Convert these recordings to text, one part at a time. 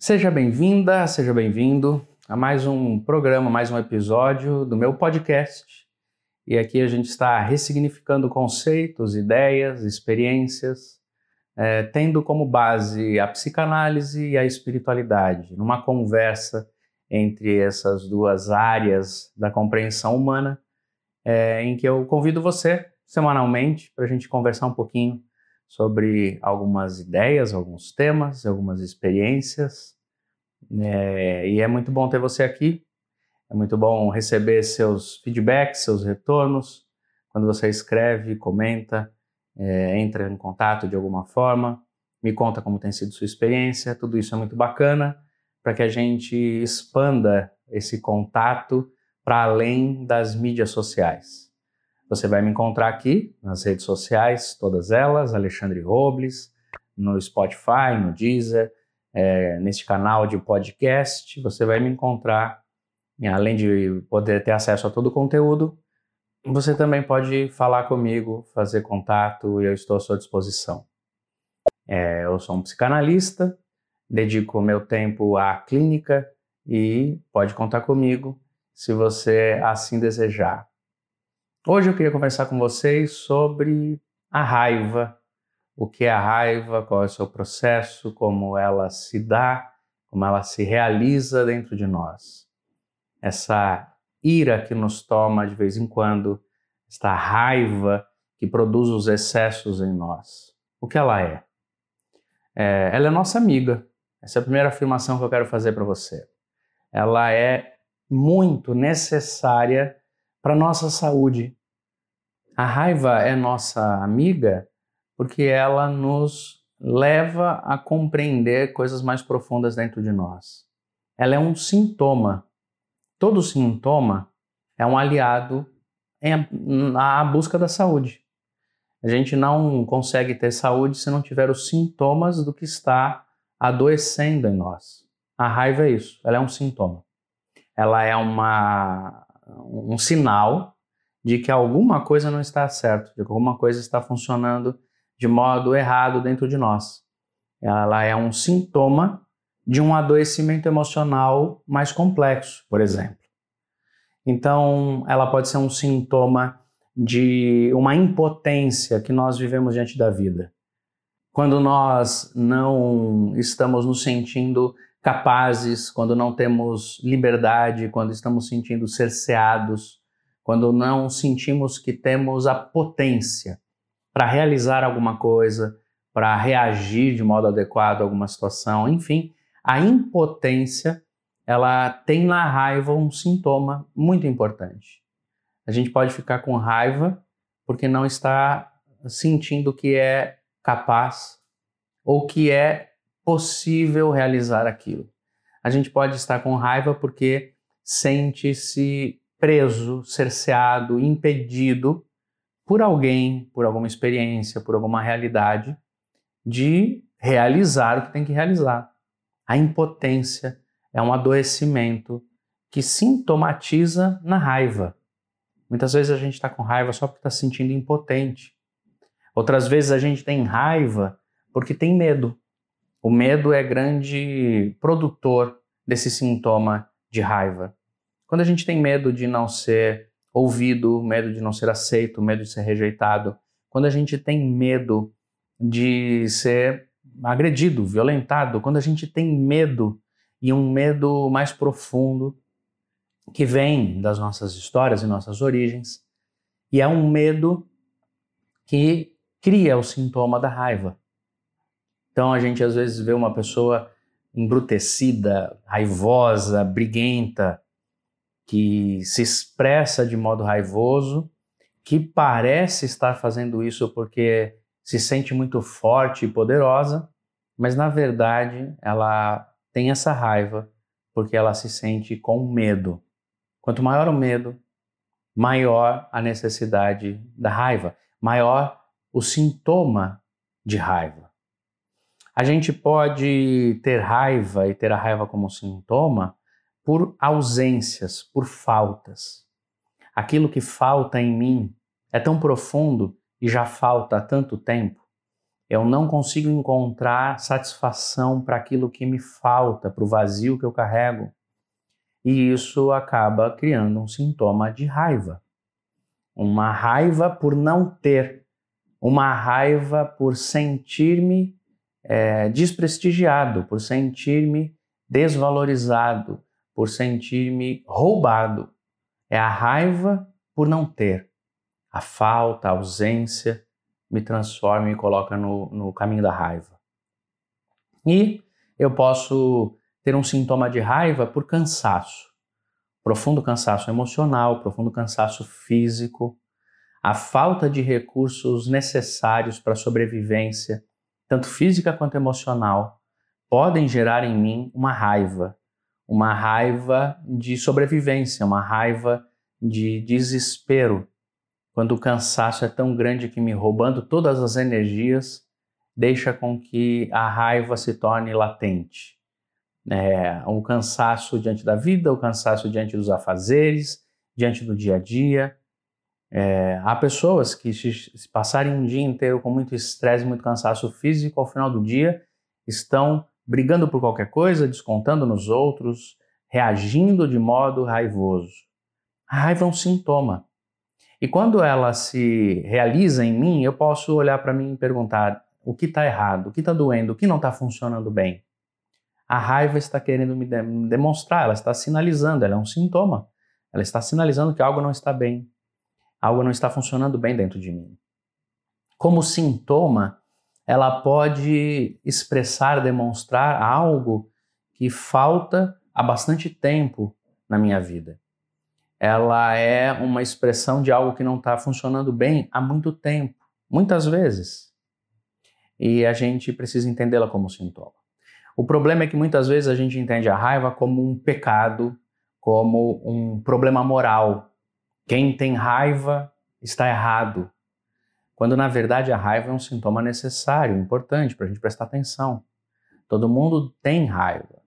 Seja bem-vinda, seja bem-vindo a mais um programa, mais um episódio do meu podcast. E aqui a gente está ressignificando conceitos, ideias, experiências, é, tendo como base a psicanálise e a espiritualidade, numa conversa entre essas duas áreas da compreensão humana, é, em que eu convido você semanalmente para a gente conversar um pouquinho sobre algumas ideias, alguns temas, algumas experiências. É, e é muito bom ter você aqui. É muito bom receber seus feedbacks, seus retornos. Quando você escreve, comenta, é, entra em contato de alguma forma, me conta como tem sido sua experiência. Tudo isso é muito bacana para que a gente expanda esse contato para além das mídias sociais. Você vai me encontrar aqui nas redes sociais, todas elas, Alexandre Robles, no Spotify, no Deezer, é, neste canal de podcast. Você vai me encontrar, além de poder ter acesso a todo o conteúdo, você também pode falar comigo, fazer contato eu estou à sua disposição. É, eu sou um psicanalista, dedico meu tempo à clínica e pode contar comigo se você assim desejar. Hoje eu queria conversar com vocês sobre a raiva, o que é a raiva, qual é o seu processo, como ela se dá, como ela se realiza dentro de nós. Essa ira que nos toma de vez em quando, esta raiva que produz os excessos em nós. O que ela é? é ela é nossa amiga. Essa é a primeira afirmação que eu quero fazer para você. Ela é muito necessária para nossa saúde, a raiva é nossa amiga porque ela nos leva a compreender coisas mais profundas dentro de nós. Ela é um sintoma. Todo sintoma é um aliado à busca da saúde. A gente não consegue ter saúde se não tiver os sintomas do que está adoecendo em nós. A raiva é isso, ela é um sintoma. Ela é uma, um sinal de que alguma coisa não está certo, de que alguma coisa está funcionando de modo errado dentro de nós. Ela é um sintoma de um adoecimento emocional mais complexo, por exemplo. Então, ela pode ser um sintoma de uma impotência que nós vivemos diante da vida. Quando nós não estamos nos sentindo capazes, quando não temos liberdade, quando estamos sentindo cerceados, quando não sentimos que temos a potência para realizar alguma coisa, para reagir de modo adequado a alguma situação, enfim, a impotência, ela tem na raiva um sintoma muito importante. A gente pode ficar com raiva porque não está sentindo que é capaz ou que é possível realizar aquilo. A gente pode estar com raiva porque sente-se preso, cerceado, impedido por alguém, por alguma experiência, por alguma realidade, de realizar o que tem que realizar. A impotência é um adoecimento que sintomatiza na raiva. Muitas vezes a gente está com raiva só porque está se sentindo impotente. Outras vezes a gente tem raiva porque tem medo. O medo é grande produtor desse sintoma de raiva. Quando a gente tem medo de não ser ouvido, medo de não ser aceito, medo de ser rejeitado, quando a gente tem medo de ser agredido, violentado, quando a gente tem medo e um medo mais profundo que vem das nossas histórias e nossas origens, e é um medo que cria o sintoma da raiva. Então a gente às vezes vê uma pessoa embrutecida, raivosa, briguenta, que se expressa de modo raivoso, que parece estar fazendo isso porque se sente muito forte e poderosa, mas na verdade ela tem essa raiva porque ela se sente com medo. Quanto maior o medo, maior a necessidade da raiva, maior o sintoma de raiva. A gente pode ter raiva e ter a raiva como sintoma por ausências, por faltas. Aquilo que falta em mim é tão profundo e já falta há tanto tempo eu não consigo encontrar satisfação para aquilo que me falta, para o vazio que eu carrego. E isso acaba criando um sintoma de raiva. Uma raiva por não ter, uma raiva por sentir-me é, desprestigiado, por sentir-me desvalorizado, por sentir-me roubado. É a raiva por não ter. A falta, a ausência me transforma e me coloca no, no caminho da raiva. E eu posso ter um sintoma de raiva por cansaço. Profundo cansaço emocional, profundo cansaço físico, a falta de recursos necessários para a sobrevivência, tanto física quanto emocional, podem gerar em mim uma raiva, uma raiva de sobrevivência, uma raiva de desespero, quando o cansaço é tão grande que me roubando todas as energias, deixa com que a raiva se torne latente. É, o cansaço diante da vida, o cansaço diante dos afazeres, diante do dia a dia. É, há pessoas que, se passarem um dia inteiro com muito estresse, muito cansaço físico, ao final do dia estão brigando por qualquer coisa, descontando nos outros, reagindo de modo raivoso. A raiva é um sintoma. E quando ela se realiza em mim, eu posso olhar para mim e perguntar o que está errado, o que está doendo, o que não está funcionando bem. A raiva está querendo me demonstrar, ela está sinalizando, ela é um sintoma. Ela está sinalizando que algo não está bem, algo não está funcionando bem dentro de mim. Como sintoma, ela pode expressar, demonstrar algo que falta há bastante tempo na minha vida ela é uma expressão de algo que não está funcionando bem há muito tempo, muitas vezes. E a gente precisa entendê-la como sintoma. O problema é que muitas vezes a gente entende a raiva como um pecado, como um problema moral. Quem tem raiva está errado. Quando na verdade a raiva é um sintoma necessário, importante para a gente prestar atenção. Todo mundo tem raiva.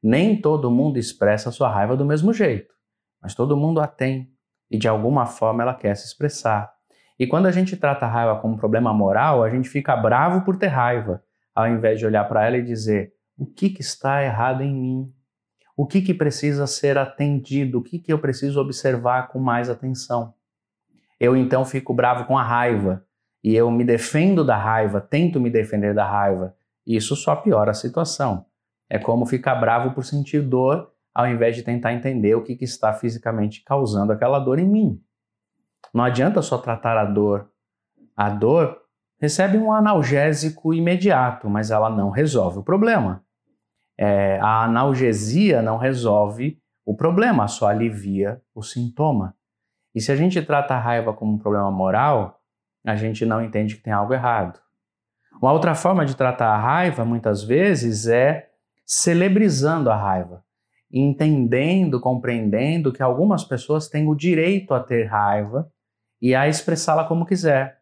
Nem todo mundo expressa a sua raiva do mesmo jeito mas todo mundo a tem e de alguma forma ela quer se expressar. E quando a gente trata a raiva como um problema moral, a gente fica bravo por ter raiva, ao invés de olhar para ela e dizer: o que, que está errado em mim? O que, que precisa ser atendido? O que, que eu preciso observar com mais atenção? Eu então fico bravo com a raiva e eu me defendo da raiva, tento me defender da raiva. Isso só piora a situação. É como ficar bravo por sentir dor ao invés de tentar entender o que, que está fisicamente causando aquela dor em mim. Não adianta só tratar a dor. A dor recebe um analgésico imediato, mas ela não resolve o problema. É, a analgesia não resolve o problema, só alivia o sintoma. E se a gente trata a raiva como um problema moral, a gente não entende que tem algo errado. Uma outra forma de tratar a raiva, muitas vezes, é celebrizando a raiva entendendo, compreendendo que algumas pessoas têm o direito a ter raiva e a expressá-la como quiser.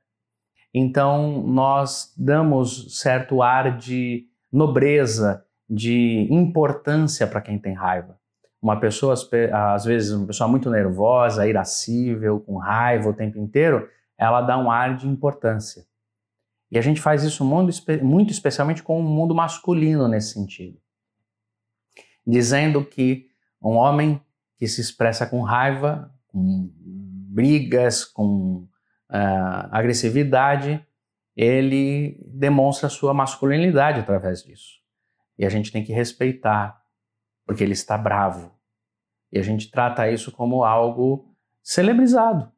Então, nós damos certo ar de nobreza, de importância para quem tem raiva. Uma pessoa, às vezes, uma pessoa muito nervosa, irascível, com raiva o tempo inteiro, ela dá um ar de importância. E a gente faz isso muito, muito especialmente com o mundo masculino nesse sentido dizendo que um homem que se expressa com raiva, com brigas, com uh, agressividade, ele demonstra sua masculinidade através disso. E a gente tem que respeitar, porque ele está bravo. E a gente trata isso como algo celebrizado.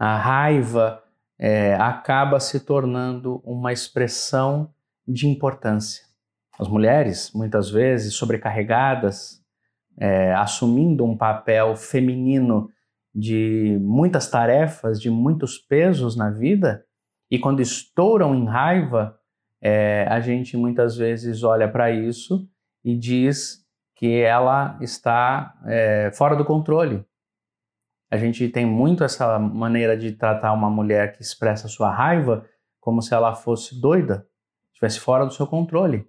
A raiva é, acaba se tornando uma expressão de importância. As mulheres, muitas vezes sobrecarregadas, é, assumindo um papel feminino de muitas tarefas, de muitos pesos na vida, e quando estouram em raiva, é, a gente muitas vezes olha para isso e diz que ela está é, fora do controle. A gente tem muito essa maneira de tratar uma mulher que expressa sua raiva como se ela fosse doida, estivesse fora do seu controle.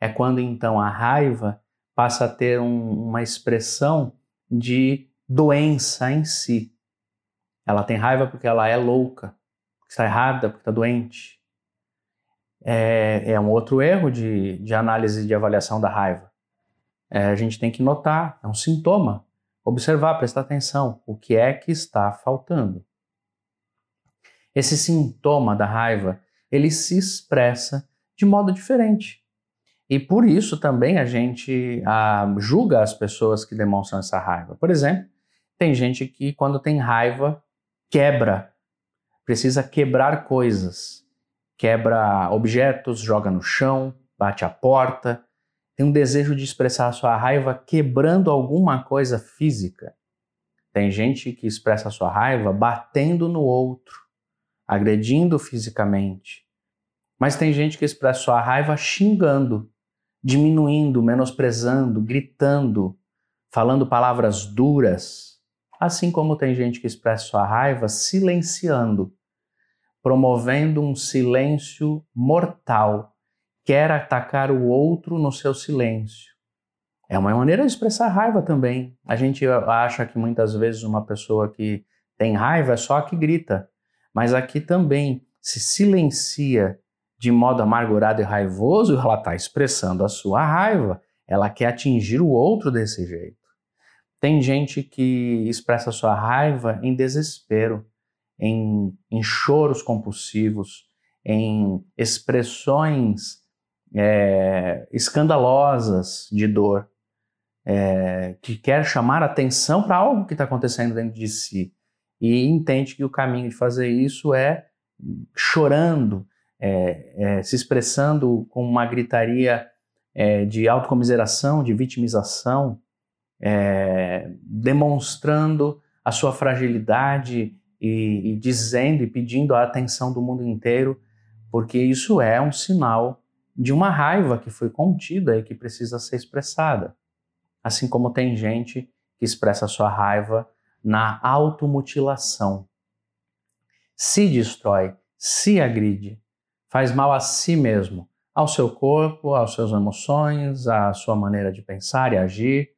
É quando então a raiva passa a ter um, uma expressão de doença em si. Ela tem raiva porque ela é louca, porque está errada, porque está doente. é, é um outro erro de, de análise de avaliação da raiva. É, a gente tem que notar, é um sintoma, observar, prestar atenção, o que é que está faltando. Esse sintoma da raiva, ele se expressa de modo diferente. E por isso também a gente ah, julga as pessoas que demonstram essa raiva. Por exemplo, tem gente que quando tem raiva quebra, precisa quebrar coisas, quebra objetos, joga no chão, bate a porta, tem um desejo de expressar sua raiva quebrando alguma coisa física. Tem gente que expressa sua raiva batendo no outro, agredindo fisicamente. Mas tem gente que expressa sua raiva xingando, diminuindo, menosprezando, gritando, falando palavras duras. Assim como tem gente que expressa sua raiva silenciando, promovendo um silêncio mortal quer atacar o outro no seu silêncio. É uma maneira de expressar raiva também. A gente acha que muitas vezes uma pessoa que tem raiva é só a que grita, mas aqui também se silencia de modo amargurado e raivoso, ela está expressando a sua raiva, ela quer atingir o outro desse jeito. Tem gente que expressa sua raiva em desespero, em, em choros compulsivos, em expressões é, escandalosas de dor, é, que quer chamar atenção para algo que está acontecendo dentro de si e entende que o caminho de fazer isso é chorando, é, é se expressando com uma gritaria é, de autocomiseração, de vitimização, é, demonstrando a sua fragilidade e, e dizendo e pedindo a atenção do mundo inteiro, porque isso é um sinal de uma raiva que foi contida e que precisa ser expressada. Assim como tem gente que expressa sua raiva na automutilação. Se destrói, se agride, faz mal a si mesmo, ao seu corpo, às suas emoções, à sua maneira de pensar e agir,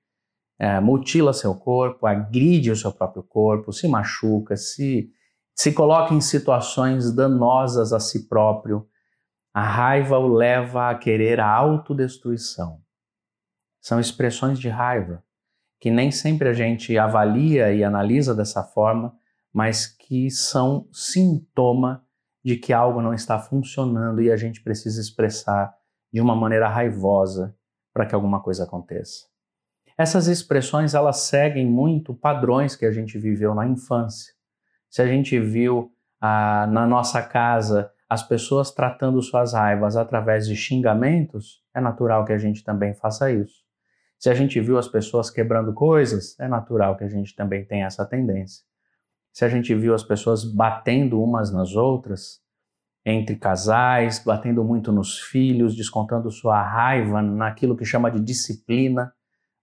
é, mutila seu corpo, agride o seu próprio corpo, se machuca, se, se coloca em situações danosas a si próprio, a raiva o leva a querer a autodestruição. São expressões de raiva que nem sempre a gente avalia e analisa dessa forma, mas que são sintoma de que algo não está funcionando e a gente precisa expressar de uma maneira raivosa para que alguma coisa aconteça. Essas expressões elas seguem muito padrões que a gente viveu na infância. Se a gente viu ah, na nossa casa as pessoas tratando suas raivas através de xingamentos, é natural que a gente também faça isso. Se a gente viu as pessoas quebrando coisas, é natural que a gente também tenha essa tendência. Se a gente viu as pessoas batendo umas nas outras, entre casais, batendo muito nos filhos, descontando sua raiva naquilo que chama de disciplina,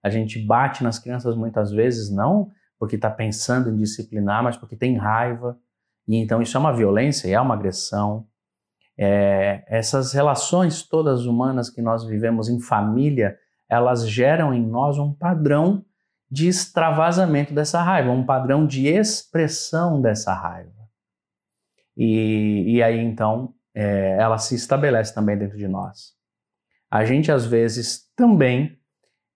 a gente bate nas crianças muitas vezes não porque está pensando em disciplinar, mas porque tem raiva. E então isso é uma violência, é uma agressão. É, essas relações todas humanas que nós vivemos em família, elas geram em nós um padrão de extravasamento dessa raiva, um padrão de expressão dessa raiva. E, e aí então é, ela se estabelece também dentro de nós. A gente às vezes também,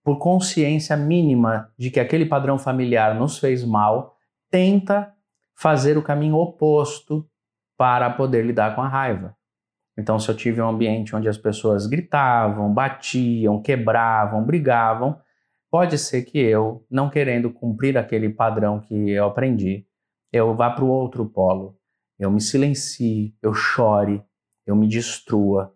por consciência mínima de que aquele padrão familiar nos fez mal, tenta fazer o caminho oposto para poder lidar com a raiva. Então, se eu tive um ambiente onde as pessoas gritavam, batiam, quebravam, brigavam, pode ser que eu, não querendo cumprir aquele padrão que eu aprendi, eu vá para o outro polo. Eu me silencie, eu chore, eu me destrua,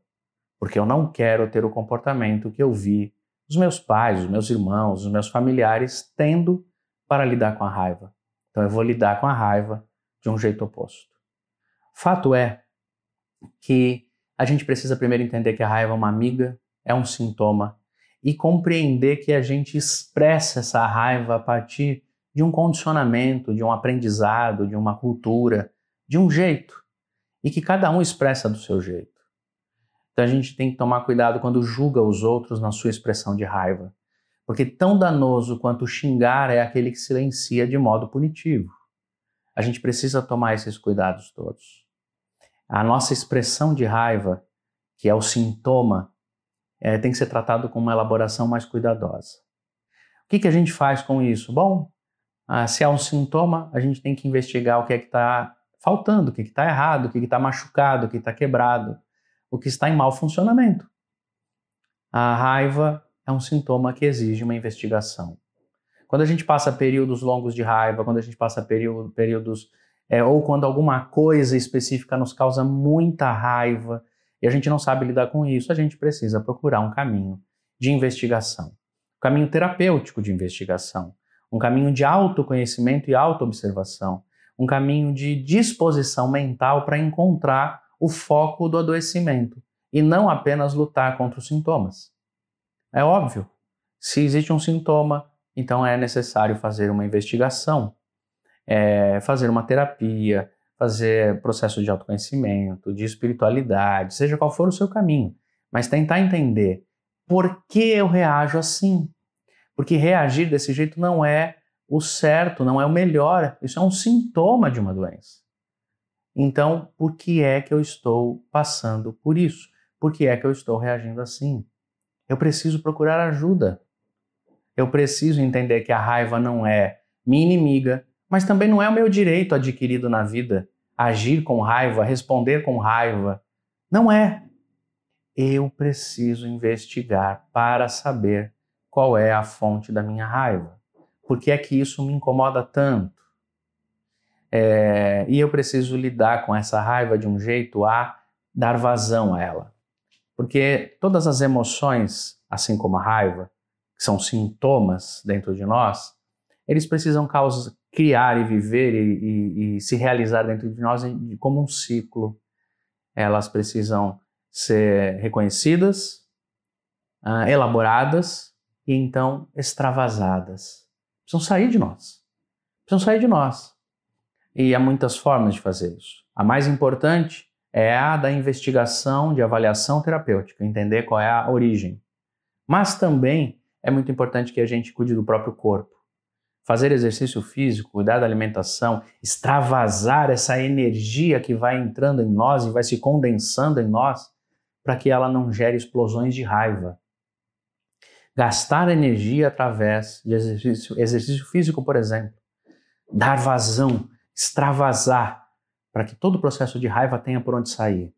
porque eu não quero ter o comportamento que eu vi os meus pais, os meus irmãos, os meus familiares tendo para lidar com a raiva. Então eu vou lidar com a raiva de um jeito oposto. Fato é que a gente precisa primeiro entender que a raiva é uma amiga, é um sintoma, e compreender que a gente expressa essa raiva a partir de um condicionamento, de um aprendizado, de uma cultura, de um jeito, e que cada um expressa do seu jeito. Então a gente tem que tomar cuidado quando julga os outros na sua expressão de raiva, porque tão danoso quanto xingar é aquele que silencia de modo punitivo. A gente precisa tomar esses cuidados todos a nossa expressão de raiva, que é o sintoma, é, tem que ser tratado com uma elaboração mais cuidadosa. O que, que a gente faz com isso? Bom, ah, se há um sintoma, a gente tem que investigar o que é que está faltando, o que está errado, o que está machucado, o que está quebrado, o que está em mau funcionamento. A raiva é um sintoma que exige uma investigação. Quando a gente passa períodos longos de raiva, quando a gente passa período, períodos. É, ou quando alguma coisa específica nos causa muita raiva e a gente não sabe lidar com isso, a gente precisa procurar um caminho de investigação. Um caminho terapêutico de investigação. Um caminho de autoconhecimento e autoobservação. Um caminho de disposição mental para encontrar o foco do adoecimento e não apenas lutar contra os sintomas. É óbvio, se existe um sintoma, então é necessário fazer uma investigação, é, fazer uma terapia, fazer processo de autoconhecimento, de espiritualidade, seja qual for o seu caminho, mas tentar entender por que eu reajo assim. Porque reagir desse jeito não é o certo, não é o melhor, isso é um sintoma de uma doença. Então, por que é que eu estou passando por isso? Por que é que eu estou reagindo assim? Eu preciso procurar ajuda. Eu preciso entender que a raiva não é minha inimiga, mas também não é o meu direito adquirido na vida agir com raiva, responder com raiva. Não é. Eu preciso investigar para saber qual é a fonte da minha raiva. Por que é que isso me incomoda tanto? É, e eu preciso lidar com essa raiva de um jeito a dar vazão a ela. Porque todas as emoções, assim como a raiva, que são sintomas dentro de nós, eles precisam causa, criar e viver e, e, e, se realizar dentro de nós como um ciclo. Elas precisam ser reconhecidas, uh, elaboradas e então extravasadas. Precisam sair de nós. Precisam sair de nós. E há muitas formas de fazer isso. A mais importante é a da investigação de avaliação terapêutica, entender qual é a origem. Mas também é muito importante que a gente cuide do próprio corpo. Fazer exercício físico, cuidar da alimentação, extravasar essa energia que vai entrando em nós e vai se condensando em nós, para que ela não gere explosões de raiva. Gastar energia através de exercício, exercício físico, por exemplo. Dar vazão, extravasar, para que todo o processo de raiva tenha por onde sair.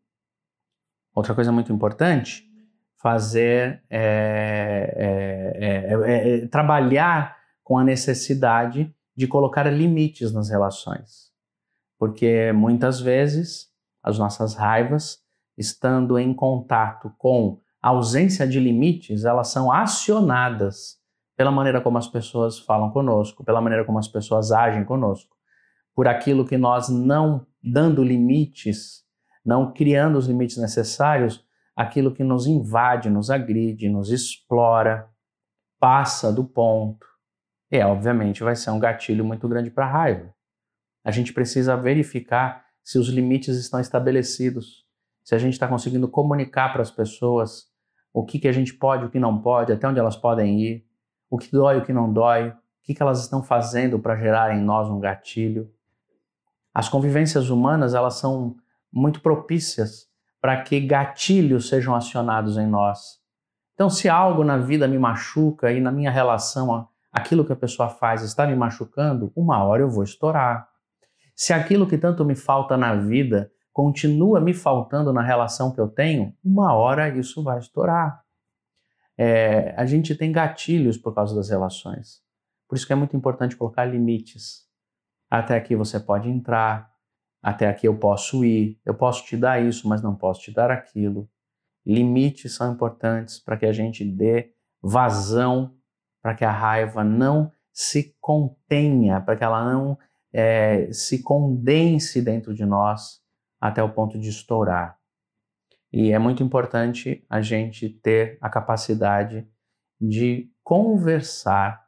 Outra coisa muito importante fazer é, é, é, trabalhar com a necessidade de colocar limites nas relações, porque muitas vezes as nossas raivas, estando em contato com a ausência de limites, elas são acionadas pela maneira como as pessoas falam conosco, pela maneira como as pessoas agem conosco, por aquilo que nós não dando limites, não criando os limites necessários, aquilo que nos invade, nos agride, nos explora, passa do ponto. E, obviamente, vai ser um gatilho muito grande para raiva. A gente precisa verificar se os limites estão estabelecidos, se a gente está conseguindo comunicar para as pessoas o que, que a gente pode, o que não pode, até onde elas podem ir, o que dói, o que não dói, o que, que elas estão fazendo para gerar em nós um gatilho. As convivências humanas elas são muito propícias para que gatilhos sejam acionados em nós. Então, se algo na vida me machuca e na minha relação aquilo que a pessoa faz está me machucando, uma hora eu vou estourar. Se aquilo que tanto me falta na vida continua me faltando na relação que eu tenho, uma hora isso vai estourar. É, a gente tem gatilhos por causa das relações. Por isso que é muito importante colocar limites. Até aqui você pode entrar, até aqui eu posso ir, eu posso te dar isso, mas não posso te dar aquilo. Limites são importantes para que a gente dê vazão, para que a raiva não se contenha, para que ela não é, se condense dentro de nós até o ponto de estourar. E é muito importante a gente ter a capacidade de conversar,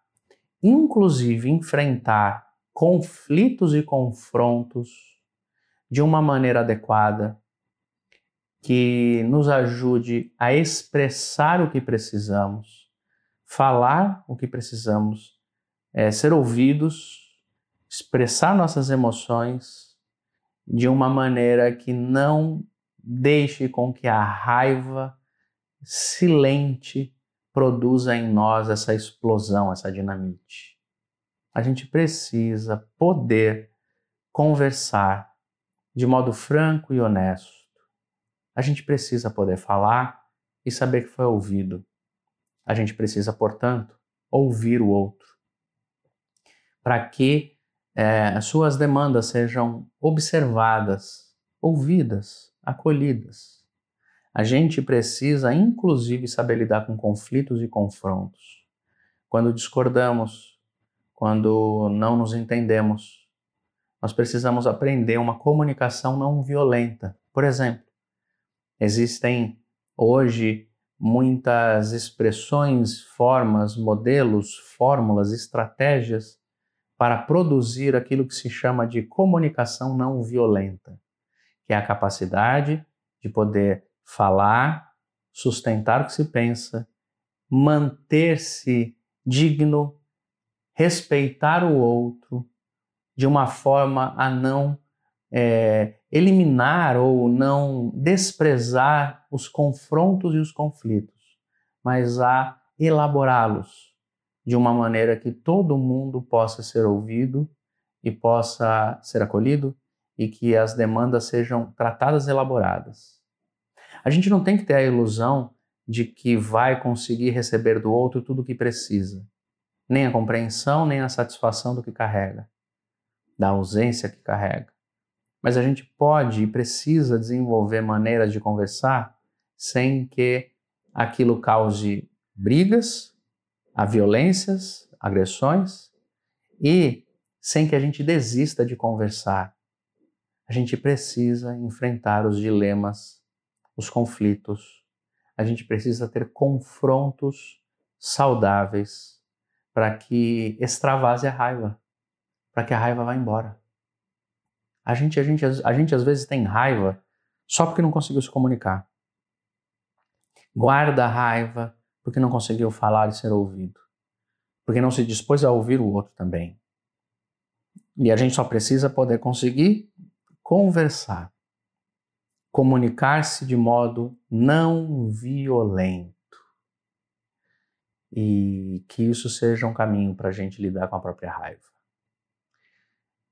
inclusive enfrentar conflitos e confrontos de uma maneira adequada, que nos ajude a expressar o que precisamos, falar o que precisamos, é, ser ouvidos, expressar nossas emoções de uma maneira que não deixe com que a raiva silente produza em nós essa explosão, essa dinamite. A gente precisa poder conversar de modo franco e honesto. A gente precisa poder falar e saber que foi ouvido. A gente precisa, portanto, ouvir o outro. Para que é, as suas demandas sejam observadas, ouvidas, acolhidas. A gente precisa, inclusive, saber lidar com conflitos e confrontos. Quando discordamos, quando não nos entendemos, nós precisamos aprender uma comunicação não violenta. Por exemplo, existem hoje muitas expressões, formas, modelos, fórmulas, estratégias para produzir aquilo que se chama de comunicação não violenta, que é a capacidade de poder falar, sustentar o que se pensa, manter-se digno, respeitar o outro, de uma forma a não é, eliminar ou não desprezar os confrontos e os conflitos, mas a elaborá-los de uma maneira que todo mundo possa ser ouvido e possa ser acolhido e que as demandas sejam tratadas e elaboradas. A gente não tem que ter a ilusão de que vai conseguir receber do outro tudo o que precisa, nem a compreensão, nem a satisfação do que carrega da ausência que carrega. Mas a gente pode e precisa desenvolver maneiras de conversar sem que aquilo cause brigas, a violências, agressões e sem que a gente desista de conversar. A gente precisa enfrentar os dilemas, os conflitos. A gente precisa ter confrontos saudáveis para que extravase a raiva para que a raiva vá embora. A gente, a, gente, a gente às vezes tem raiva só porque não conseguiu se comunicar. Guarda a raiva porque não conseguiu falar e ser ouvido. Porque não se dispôs a ouvir o outro também. E a gente só precisa poder conseguir conversar, comunicar-se de modo não violento. E que isso seja um caminho para a gente lidar com a própria raiva.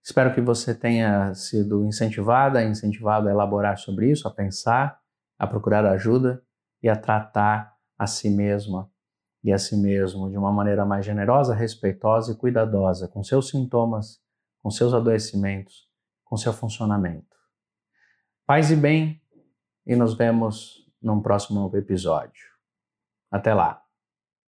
Espero que você tenha sido incentivada, incentivado a elaborar sobre isso, a pensar, a procurar ajuda e a tratar a si mesma e a si mesmo de uma maneira mais generosa, respeitosa e cuidadosa com seus sintomas, com seus adoecimentos, com seu funcionamento. Paz e bem, e nos vemos num próximo episódio. Até lá!